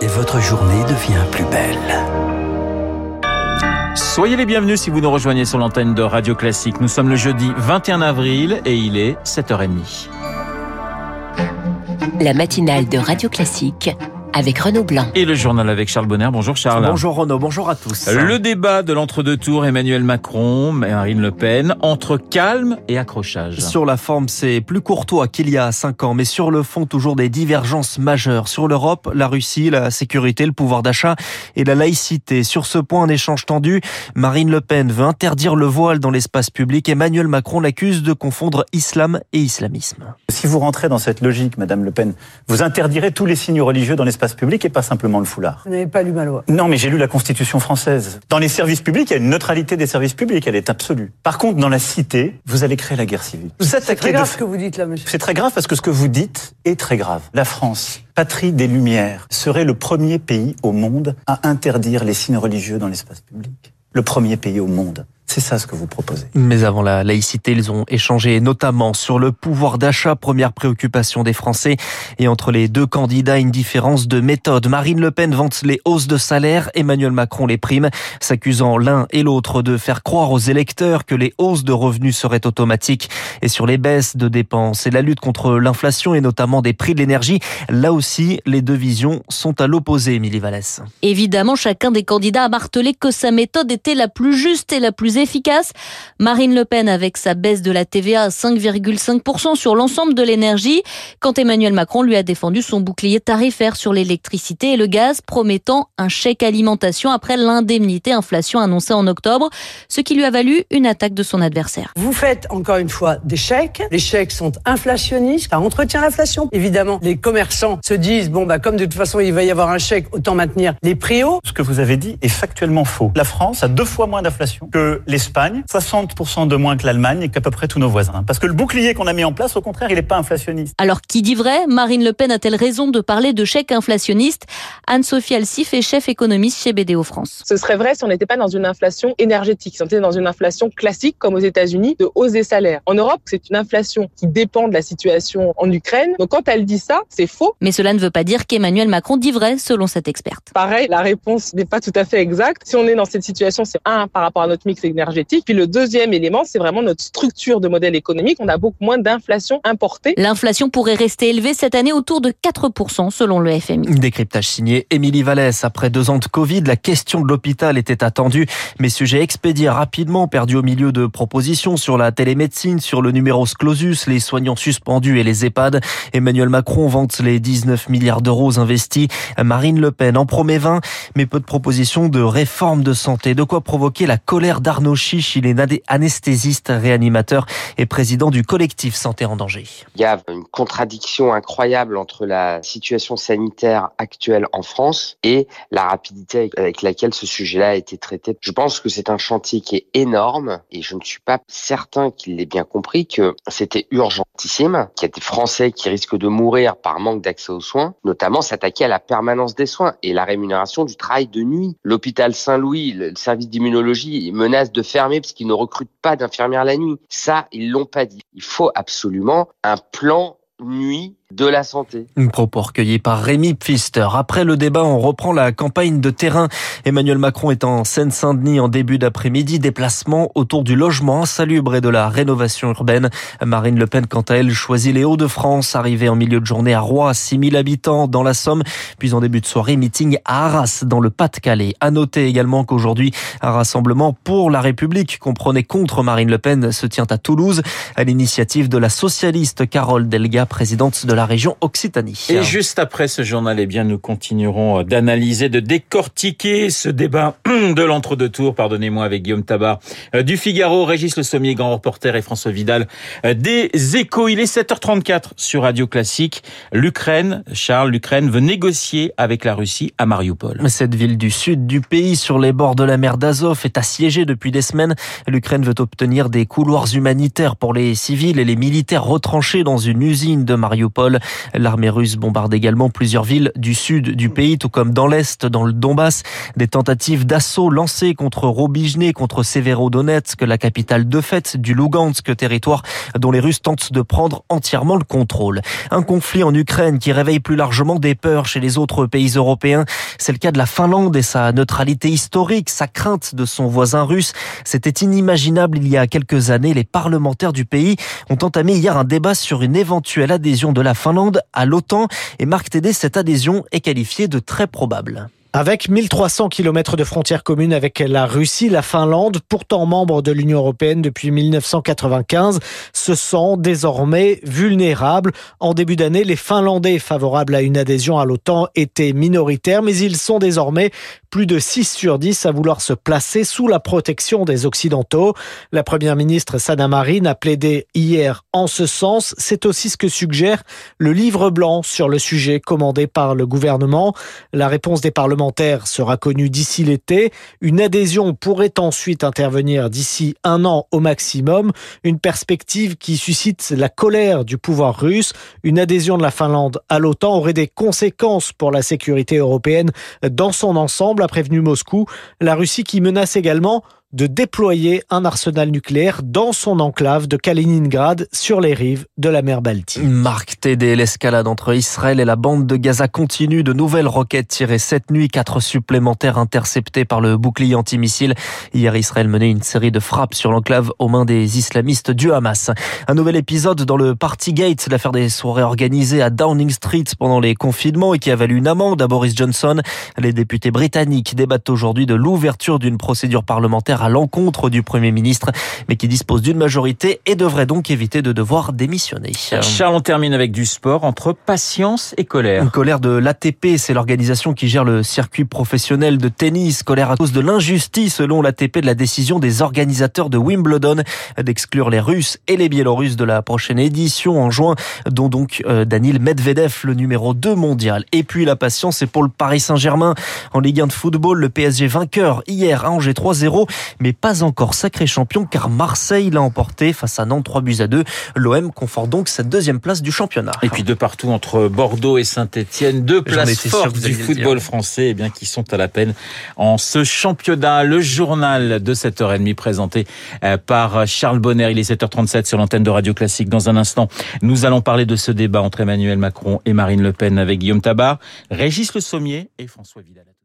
et votre journée devient plus belle. Soyez les bienvenus si vous nous rejoignez sur l'antenne de Radio Classique. Nous sommes le jeudi 21 avril et il est 7h30. La matinale de Radio Classique avec Renaud Blanc. Et le journal avec Charles Bonner. Bonjour Charles. Bonjour Renaud, bonjour à tous. Le débat de l'entre-deux tours Emmanuel Macron, Marine Le Pen, entre calme et accrochage. Sur la forme, c'est plus courtois qu'il y a cinq ans, mais sur le fond, toujours des divergences majeures. Sur l'Europe, la Russie, la sécurité, le pouvoir d'achat et la laïcité. Sur ce point, un échange tendu. Marine Le Pen veut interdire le voile dans l'espace public. Emmanuel Macron l'accuse de confondre islam et islamisme. Si vous rentrez dans cette logique, Madame Le Pen, vous interdirez tous les signes religieux dans l'espace public et pas simplement le foulard. Vous n'avez pas lu ma loi Non, mais j'ai lu la Constitution française. Dans les services publics, il y a une neutralité des services publics, elle est absolue. Par contre, dans la cité, vous allez créer la guerre civile. C'est très grave ce que vous dites là, monsieur. C'est très grave parce que ce que vous dites est très grave. La France, patrie des Lumières, serait le premier pays au monde à interdire les signes religieux dans l'espace public. Le premier pays au monde. C'est ça ce que vous proposez. Mais avant la laïcité, ils ont échangé notamment sur le pouvoir d'achat, première préoccupation des Français. Et entre les deux candidats, une différence de méthode. Marine Le Pen vante les hausses de salaire, Emmanuel Macron les primes, s'accusant l'un et l'autre de faire croire aux électeurs que les hausses de revenus seraient automatiques. Et sur les baisses de dépenses et la lutte contre l'inflation et notamment des prix de l'énergie, là aussi, les deux visions sont à l'opposé, Émilie Vallès. Évidemment, chacun des candidats a martelé que sa méthode était la plus juste et la plus efficace. Marine Le Pen avec sa baisse de la TVA à 5,5% sur l'ensemble de l'énergie, quand Emmanuel Macron lui a défendu son bouclier tarifaire sur l'électricité et le gaz, promettant un chèque alimentation après l'indemnité inflation annoncée en octobre, ce qui lui a valu une attaque de son adversaire. Vous faites encore une fois des chèques. Les chèques sont inflationnistes, ça entretient l'inflation. Évidemment, les commerçants se disent, bon, bah, comme de toute façon il va y avoir un chèque, autant maintenir les prix hauts. Ce que vous avez dit est factuellement faux. La France a deux fois moins d'inflation que l'Espagne, 60% de moins que l'Allemagne et qu'à peu près tous nos voisins. Parce que le bouclier qu'on a mis en place, au contraire, il n'est pas inflationniste. Alors qui dit vrai Marine Le Pen a-t-elle raison de parler de chèque inflationniste? Anne-Sophie Alsif est chef économiste chez BDO France. Ce serait vrai si on n'était pas dans une inflation énergétique, si on était dans une inflation classique comme aux États-Unis de hausse des salaires. En Europe, c'est une inflation qui dépend de la situation en Ukraine. Donc quand elle dit ça, c'est faux. Mais cela ne veut pas dire qu'Emmanuel Macron dit vrai, selon cette experte. Pareil, la réponse n'est pas tout à fait exacte. Si on est dans cette situation, c'est un par rapport à notre mix énergétique. Puis le deuxième élément, c'est vraiment notre structure de modèle économique. On a beaucoup moins d'inflation importée. L'inflation pourrait rester élevée cette année autour de 4% selon le FMI. Décryptage signé Émilie Vallès. Après deux ans de Covid, la question de l'hôpital était attendue, mais sujet expédié rapidement, perdu au milieu de propositions sur la télémédecine, sur le numéros clausus, les soignants suspendus et les EHPAD. Emmanuel Macron vante les 19 milliards d'euros investis. Marine Le Pen en promet 20, mais peu de propositions de réforme de santé. De quoi provoquer la colère d'Arnaud Chiche. Il est anesthésiste, réanimateur et président du collectif Santé en danger. Il y a une contradiction incroyable entre la situation sanitaire actuelle en France et la rapidité avec laquelle ce sujet-là a été traité. Je pense que c'est un chantier qui est énorme et je ne suis pas certain qu'il ait bien compris que c'était urgentissime, qu'il y a des Français qui risquent de mourir par manque d'accès aux soins, notamment s'attaquer à la permanence des soins et la rémunération du travail de nuit. L'hôpital Saint-Louis, le service d'immunologie menace de fermer parce qu'ils ne recrutent pas d'infirmières la nuit. Ça, ils l'ont pas dit. Il faut absolument un plan nuit de la santé. Un propos recueilli par Rémi Pfister. Après le débat, on reprend la campagne de terrain. Emmanuel Macron est en Seine-Saint-Denis en début d'après-midi. Déplacement autour du logement insalubre et de la rénovation urbaine. Marine Le Pen, quant à elle, choisit les Hauts-de-France. Arrivée en milieu de journée à Rouen, 6000 habitants dans la Somme. Puis en début de soirée, meeting à Arras, dans le Pas-de-Calais. À noter également qu'aujourd'hui, un rassemblement pour la République, qu'on prenait contre Marine Le Pen, se tient à Toulouse, à l'initiative de la socialiste Carole Delga, présidente de la région Occitanie. Et juste après ce journal, eh bien, nous continuerons d'analyser, de décortiquer ce débat de l'entre-deux tours, pardonnez-moi, avec Guillaume Tabar euh, du Figaro, Régis Le Sommier, grand reporter, et François Vidal euh, des Échos. Il est 7h34 sur Radio Classique. L'Ukraine, Charles, l'Ukraine veut négocier avec la Russie à Mariupol. Cette ville du sud du pays, sur les bords de la mer d'Azov, est assiégée depuis des semaines. L'Ukraine veut obtenir des couloirs humanitaires pour les civils et les militaires retranchés dans une usine de Mariupol. L'armée russe bombarde également plusieurs villes du sud du pays, tout comme dans l'est, dans le Donbass. Des tentatives d'assaut lancées contre Robijne, contre Severodonetsk, la capitale de fait du Lugansk, territoire dont les Russes tentent de prendre entièrement le contrôle. Un conflit en Ukraine qui réveille plus largement des peurs chez les autres pays européens. C'est le cas de la Finlande et sa neutralité historique, sa crainte de son voisin russe. C'était inimaginable il y a quelques années. Les parlementaires du pays ont entamé hier un débat sur une éventuelle adhésion de la Finlande à l'OTAN et Marc Tédé, cette adhésion est qualifiée de très probable. Avec 1300 km de frontières communes avec la Russie, la Finlande, pourtant membre de l'Union européenne depuis 1995, se sent désormais vulnérable. En début d'année, les Finlandais favorables à une adhésion à l'OTAN étaient minoritaires, mais ils sont désormais plus de 6 sur 10 à vouloir se placer sous la protection des Occidentaux. La première ministre Sana Marin a plaidé hier en ce sens. C'est aussi ce que suggère le livre blanc sur le sujet commandé par le gouvernement. La réponse des sera connue d'ici l'été. Une adhésion pourrait ensuite intervenir d'ici un an au maximum. Une perspective qui suscite la colère du pouvoir russe. Une adhésion de la Finlande à l'OTAN aurait des conséquences pour la sécurité européenne dans son ensemble, a prévenu Moscou. La Russie qui menace également de déployer un arsenal nucléaire dans son enclave de Kaliningrad sur les rives de la mer Baltique. Marc Tédé, l'escalade entre Israël et la bande de Gaza continue. De nouvelles roquettes tirées cette nuit, quatre supplémentaires interceptés par le bouclier antimissile. Hier, Israël menait une série de frappes sur l'enclave aux mains des islamistes du Hamas. Un nouvel épisode dans le Partygate, l'affaire des soirées organisées à Downing Street pendant les confinements et qui a valu une amende à Boris Johnson. Les députés britanniques débattent aujourd'hui de l'ouverture d'une procédure parlementaire à l'encontre du Premier ministre, mais qui dispose d'une majorité et devrait donc éviter de devoir démissionner. Charles, on termine avec du sport entre patience et colère. Une colère de l'ATP, c'est l'organisation qui gère le circuit professionnel de tennis. Colère à cause de l'injustice, selon l'ATP, de la décision des organisateurs de Wimbledon d'exclure les Russes et les Biélorusses de la prochaine édition en juin, dont donc euh, Daniil Medvedev, le numéro 2 mondial. Et puis la patience, c'est pour le Paris Saint-Germain. En Ligue 1 de football, le PSG vainqueur hier à Angers 3-0 mais pas encore sacré champion car Marseille l'a emporté face à Nantes 3 buts à 2. L'OM conforte donc cette deuxième place du championnat. Et puis de partout entre Bordeaux et Saint-Etienne, deux places fortes du football français eh bien, qui sont à la peine en ce championnat. Le journal de 7h30 présenté euh, par Charles Bonner. Il est 7h37 sur l'antenne de Radio Classique. Dans un instant, nous allons parler de ce débat entre Emmanuel Macron et Marine Le Pen avec Guillaume Tabar, Régis Le Sommier et François Vidal.